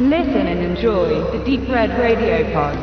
Listen and enjoy the Deep Red Radio Pod.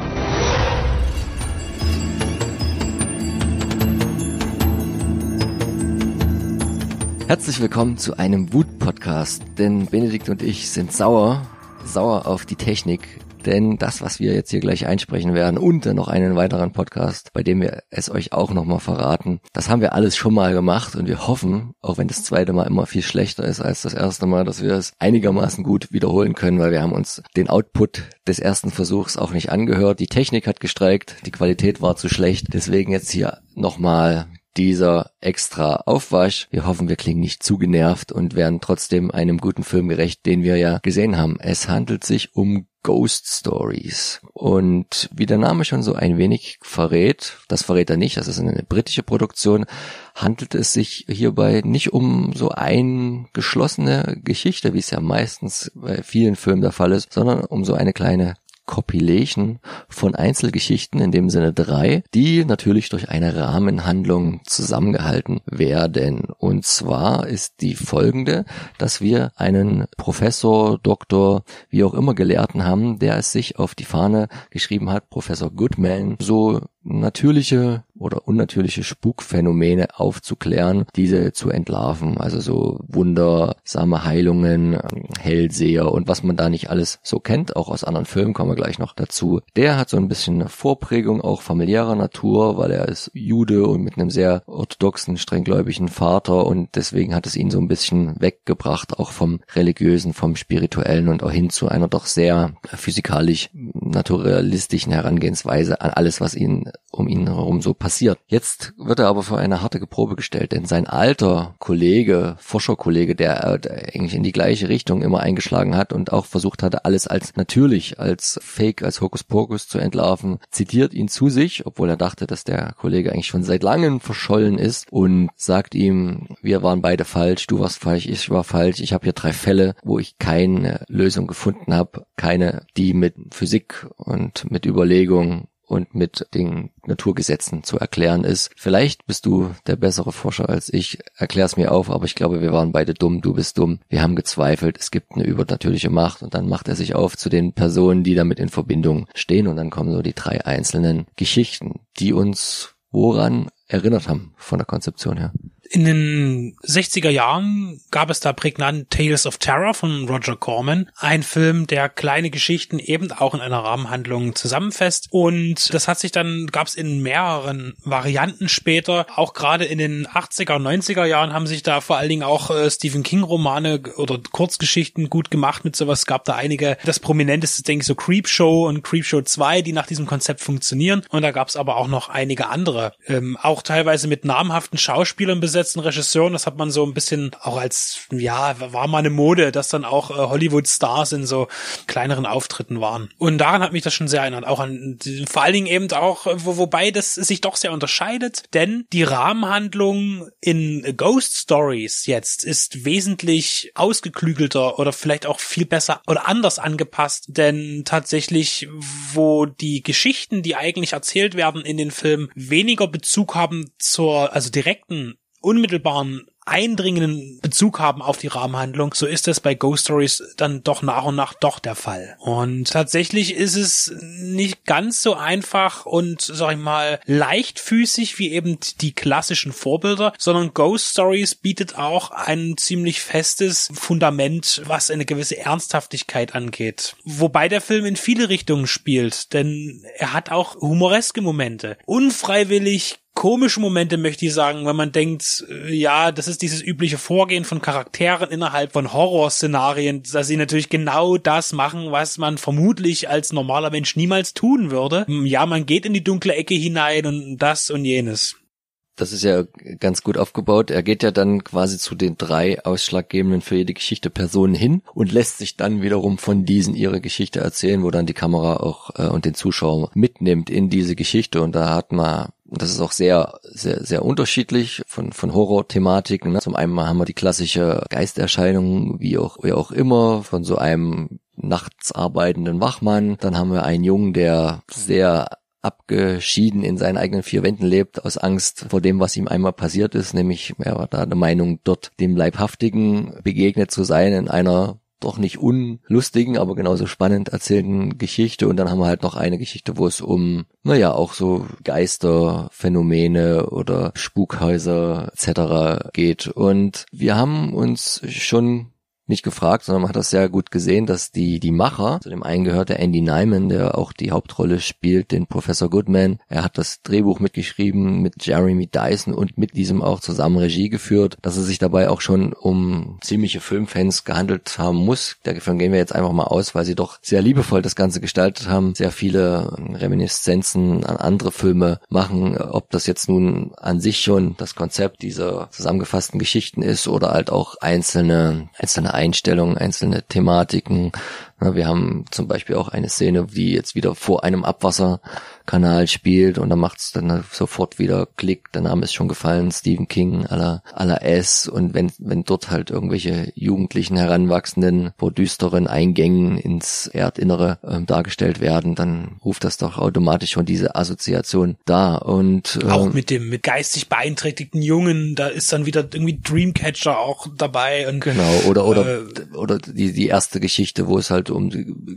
Herzlich willkommen zu einem Wut-Podcast, denn Benedikt und ich sind sauer, sauer auf die Technik, denn das, was wir jetzt hier gleich einsprechen werden und dann noch einen weiteren Podcast, bei dem wir es euch auch nochmal verraten, das haben wir alles schon mal gemacht und wir hoffen, auch wenn das zweite Mal immer viel schlechter ist als das erste Mal, dass wir es einigermaßen gut wiederholen können, weil wir haben uns den Output des ersten Versuchs auch nicht angehört. Die Technik hat gestreikt, die Qualität war zu schlecht, deswegen jetzt hier nochmal dieser extra Aufwasch. Wir hoffen, wir klingen nicht zu genervt und werden trotzdem einem guten Film gerecht, den wir ja gesehen haben. Es handelt sich um Ghost Stories. Und wie der Name schon so ein wenig verrät, das verrät er nicht, das ist eine britische Produktion, handelt es sich hierbei nicht um so eine geschlossene Geschichte, wie es ja meistens bei vielen Filmen der Fall ist, sondern um so eine kleine Compilation von Einzelgeschichten, in dem Sinne drei, die natürlich durch eine Rahmenhandlung zusammengehalten werden. Und zwar ist die folgende, dass wir einen Professor, Doktor, wie auch immer Gelehrten haben, der es sich auf die Fahne geschrieben hat, Professor Goodman, so natürliche oder unnatürliche Spukphänomene aufzuklären, diese zu entlarven. Also so wundersame Heilungen, Hellseher und was man da nicht alles so kennt, auch aus anderen Filmen kommen wir gleich noch dazu. Der hat so ein bisschen Vorprägung auch familiärer Natur, weil er ist Jude und mit einem sehr orthodoxen, strenggläubigen Vater und deswegen hat es ihn so ein bisschen weggebracht, auch vom religiösen, vom spirituellen und auch hin zu einer doch sehr physikalisch naturalistischen Herangehensweise an alles, was ihn um ihn herum so passiert. Jetzt wird er aber vor eine harte Probe gestellt, denn sein alter Kollege, Forscherkollege, der, der eigentlich in die gleiche Richtung immer eingeschlagen hat und auch versucht hatte, alles als natürlich, als Fake, als Hokuspokus zu entlarven, zitiert ihn zu sich, obwohl er dachte, dass der Kollege eigentlich schon seit langem verschollen ist und sagt ihm, wir waren beide falsch, du warst falsch, ich war falsch, ich habe hier drei Fälle, wo ich keine Lösung gefunden habe, keine, die mit Physik und mit Überlegung und mit den Naturgesetzen zu erklären ist. Vielleicht bist du der bessere Forscher als ich. Erklär's mir auf, aber ich glaube, wir waren beide dumm. Du bist dumm. Wir haben gezweifelt. Es gibt eine übernatürliche Macht und dann macht er sich auf zu den Personen, die damit in Verbindung stehen und dann kommen so die drei einzelnen Geschichten, die uns woran erinnert haben von der Konzeption her. In den 60er Jahren gab es da prägnant Tales of Terror von Roger Corman, ein Film, der kleine Geschichten eben auch in einer Rahmenhandlung zusammenfasst. Und das hat sich dann gab es in mehreren Varianten später, auch gerade in den 80er, 90er Jahren haben sich da vor allen Dingen auch äh, Stephen King Romane oder Kurzgeschichten gut gemacht. Mit sowas, gab da einige, das prominenteste denke ich so Creepshow und Creepshow 2, die nach diesem Konzept funktionieren. Und da gab es aber auch noch einige andere, ähm, auch teilweise mit namhaften Schauspielern besetzt umgesetzten Regisseuren. Das hat man so ein bisschen auch als, ja, war mal eine Mode, dass dann auch äh, Hollywood-Stars in so kleineren Auftritten waren. Und daran hat mich das schon sehr erinnert. Auch an, vor allen Dingen eben auch, wo, wobei das sich doch sehr unterscheidet, denn die Rahmenhandlung in Ghost Stories jetzt ist wesentlich ausgeklügelter oder vielleicht auch viel besser oder anders angepasst, denn tatsächlich, wo die Geschichten, die eigentlich erzählt werden in den Filmen, weniger Bezug haben zur, also direkten unmittelbaren eindringenden Bezug haben auf die Rahmenhandlung, so ist das bei Ghost Stories dann doch nach und nach doch der Fall. Und tatsächlich ist es nicht ganz so einfach und, sag ich mal, leichtfüßig wie eben die klassischen Vorbilder, sondern Ghost Stories bietet auch ein ziemlich festes Fundament, was eine gewisse Ernsthaftigkeit angeht. Wobei der Film in viele Richtungen spielt, denn er hat auch humoreske Momente. Unfreiwillig komische Momente, möchte ich sagen, wenn man denkt, äh, ja, das ist dieses übliche Vorgehen von Charakteren innerhalb von Horrorszenarien, dass sie natürlich genau das machen, was man vermutlich als normaler Mensch niemals tun würde. Hm, ja, man geht in die dunkle Ecke hinein und das und jenes. Das ist ja ganz gut aufgebaut. Er geht ja dann quasi zu den drei ausschlaggebenden für jede Geschichte Personen hin und lässt sich dann wiederum von diesen ihre Geschichte erzählen, wo dann die Kamera auch äh, und den Zuschauer mitnimmt in diese Geschichte. Und da hat man das ist auch sehr, sehr, sehr unterschiedlich von, von Horror-Thematiken. Ne? Zum einen haben wir die klassische Geisterscheinung, wie auch, wie auch immer, von so einem nachts arbeitenden Wachmann. Dann haben wir einen Jungen, der sehr abgeschieden in seinen eigenen vier Wänden lebt, aus Angst vor dem, was ihm einmal passiert ist, nämlich er war da der Meinung, dort dem Leibhaftigen begegnet zu sein in einer doch nicht unlustigen, aber genauso spannend erzählten Geschichte. Und dann haben wir halt noch eine Geschichte, wo es um, naja, auch so Geisterphänomene oder Spukhäuser etc. geht. Und wir haben uns schon nicht gefragt, sondern man hat das sehr gut gesehen, dass die, die Macher, zu dem einen gehört der Andy Nyman, der auch die Hauptrolle spielt, den Professor Goodman. Er hat das Drehbuch mitgeschrieben mit Jeremy Dyson und mit diesem auch zusammen Regie geführt, dass es sich dabei auch schon um ziemliche Filmfans gehandelt haben muss. Davon gehen wir jetzt einfach mal aus, weil sie doch sehr liebevoll das Ganze gestaltet haben, sehr viele Reminiszenzen an andere Filme machen, ob das jetzt nun an sich schon das Konzept dieser zusammengefassten Geschichten ist oder halt auch einzelne, einzelne Einstellungen, einzelne Thematiken. Wir haben zum Beispiel auch eine Szene, die jetzt wieder vor einem Abwasser Kanal spielt und dann macht es dann sofort wieder Klick, der Name ist schon gefallen, Stephen King aller aller S. Und wenn wenn dort halt irgendwelche jugendlichen Heranwachsenden vor düsteren Eingängen ins Erdinnere äh, dargestellt werden, dann ruft das doch automatisch schon diese Assoziation da. Und äh, auch mit dem mit geistig beeinträchtigten Jungen, da ist dann wieder irgendwie Dreamcatcher auch dabei und genau oder oder äh, oder die die erste Geschichte, wo es halt um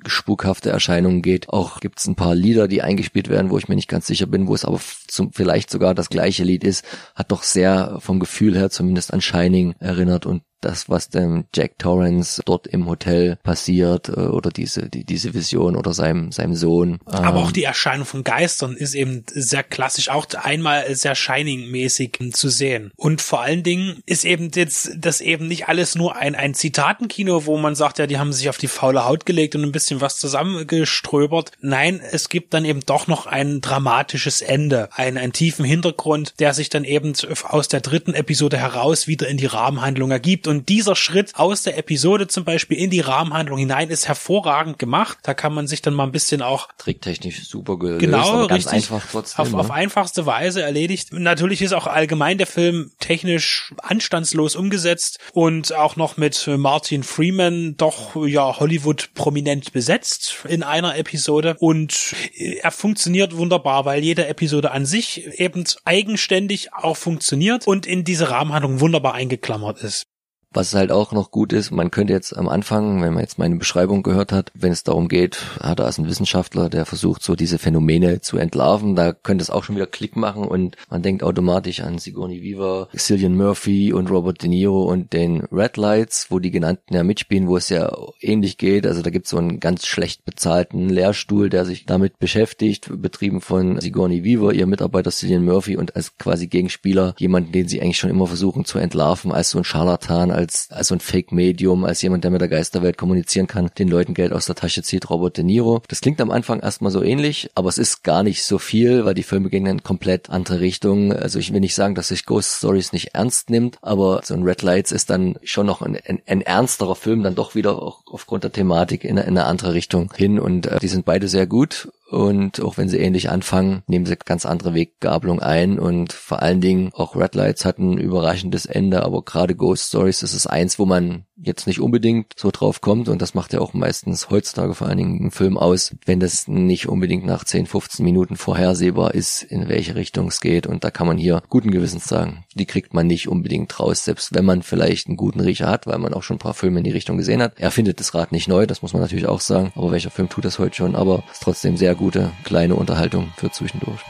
spukhafte Erscheinungen geht, auch gibt's ein paar Lieder, die eingespielt werden, wo ich mir nicht ganz sicher bin, wo es aber zum, vielleicht sogar das gleiche Lied ist, hat doch sehr vom Gefühl her zumindest an Shining erinnert und das, was dem Jack Torrance dort im Hotel passiert äh, oder diese die, diese Vision oder seinem seinem Sohn. Aber auch ähm, die Erscheinung von Geistern ist eben sehr klassisch, auch einmal sehr Shining-mäßig zu sehen. Und vor allen Dingen ist eben jetzt das eben nicht alles nur ein ein Zitatenkino, wo man sagt, ja, die haben sich auf die faule Haut gelegt und ein bisschen was zusammengeströbert. Nein, es gibt dann eben doch noch ein dramatisches Ende, einen, einen tiefen Hintergrund, der sich dann eben aus der dritten Episode heraus wieder in die Rahmenhandlung ergibt und dieser Schritt aus der Episode zum Beispiel in die Rahmenhandlung hinein ist hervorragend gemacht. Da kann man sich dann mal ein bisschen auch tricktechnisch super gelöst, genau, ganz richtig, einfach trotzdem. Auf, ne? auf einfachste Weise erledigt. Natürlich ist auch allgemein der Film technisch anstandslos umgesetzt und auch noch mit Martin Freeman doch ja Hollywood prominent besetzt in einer Episode und er funktioniert wunderbar, weil jede Episode an sich eben eigenständig auch funktioniert und in diese Rahmenhandlung wunderbar eingeklammert ist. Was halt auch noch gut ist, man könnte jetzt am Anfang, wenn man jetzt meine Beschreibung gehört hat, wenn es darum geht, ah, da ist ein Wissenschaftler, der versucht so diese Phänomene zu entlarven, da könnte es auch schon wieder Klick machen und man denkt automatisch an Sigourney Weaver, Cillian Murphy und Robert De Niro und den Red Lights, wo die genannten ja mitspielen, wo es ja ähnlich geht. Also da gibt es so einen ganz schlecht bezahlten Lehrstuhl, der sich damit beschäftigt, betrieben von Sigourney Weaver, ihr Mitarbeiter Cillian Murphy und als quasi Gegenspieler jemanden, den sie eigentlich schon immer versuchen zu entlarven, als so ein Scharlatan, als, als so ein Fake-Medium, als jemand, der mit der Geisterwelt kommunizieren kann, den Leuten Geld aus der Tasche zieht, Robert De Niro. Das klingt am Anfang erstmal so ähnlich, aber es ist gar nicht so viel, weil die Filme gehen in komplett andere Richtungen. Also ich will nicht sagen, dass sich Ghost Stories nicht ernst nimmt, aber so ein Red Lights ist dann schon noch ein, ein, ein ernsterer Film, dann doch wieder auch aufgrund der Thematik in, in eine andere Richtung hin und äh, die sind beide sehr gut und auch wenn sie ähnlich anfangen, nehmen sie ganz andere Weggabelung ein. Und vor allen Dingen auch Red Lights hat ein überraschendes Ende, aber gerade Ghost Stories, ist eins, wo man jetzt nicht unbedingt so drauf kommt und das macht ja auch meistens heutzutage vor allen Dingen einen Film aus, wenn das nicht unbedingt nach 10, 15 Minuten vorhersehbar ist, in welche Richtung es geht und da kann man hier guten Gewissens sagen, die kriegt man nicht unbedingt raus, selbst wenn man vielleicht einen guten Riecher hat, weil man auch schon ein paar Filme in die Richtung gesehen hat. Er findet das Rad nicht neu, das muss man natürlich auch sagen, aber welcher Film tut das heute schon, aber ist trotzdem sehr gute kleine Unterhaltung für zwischendurch.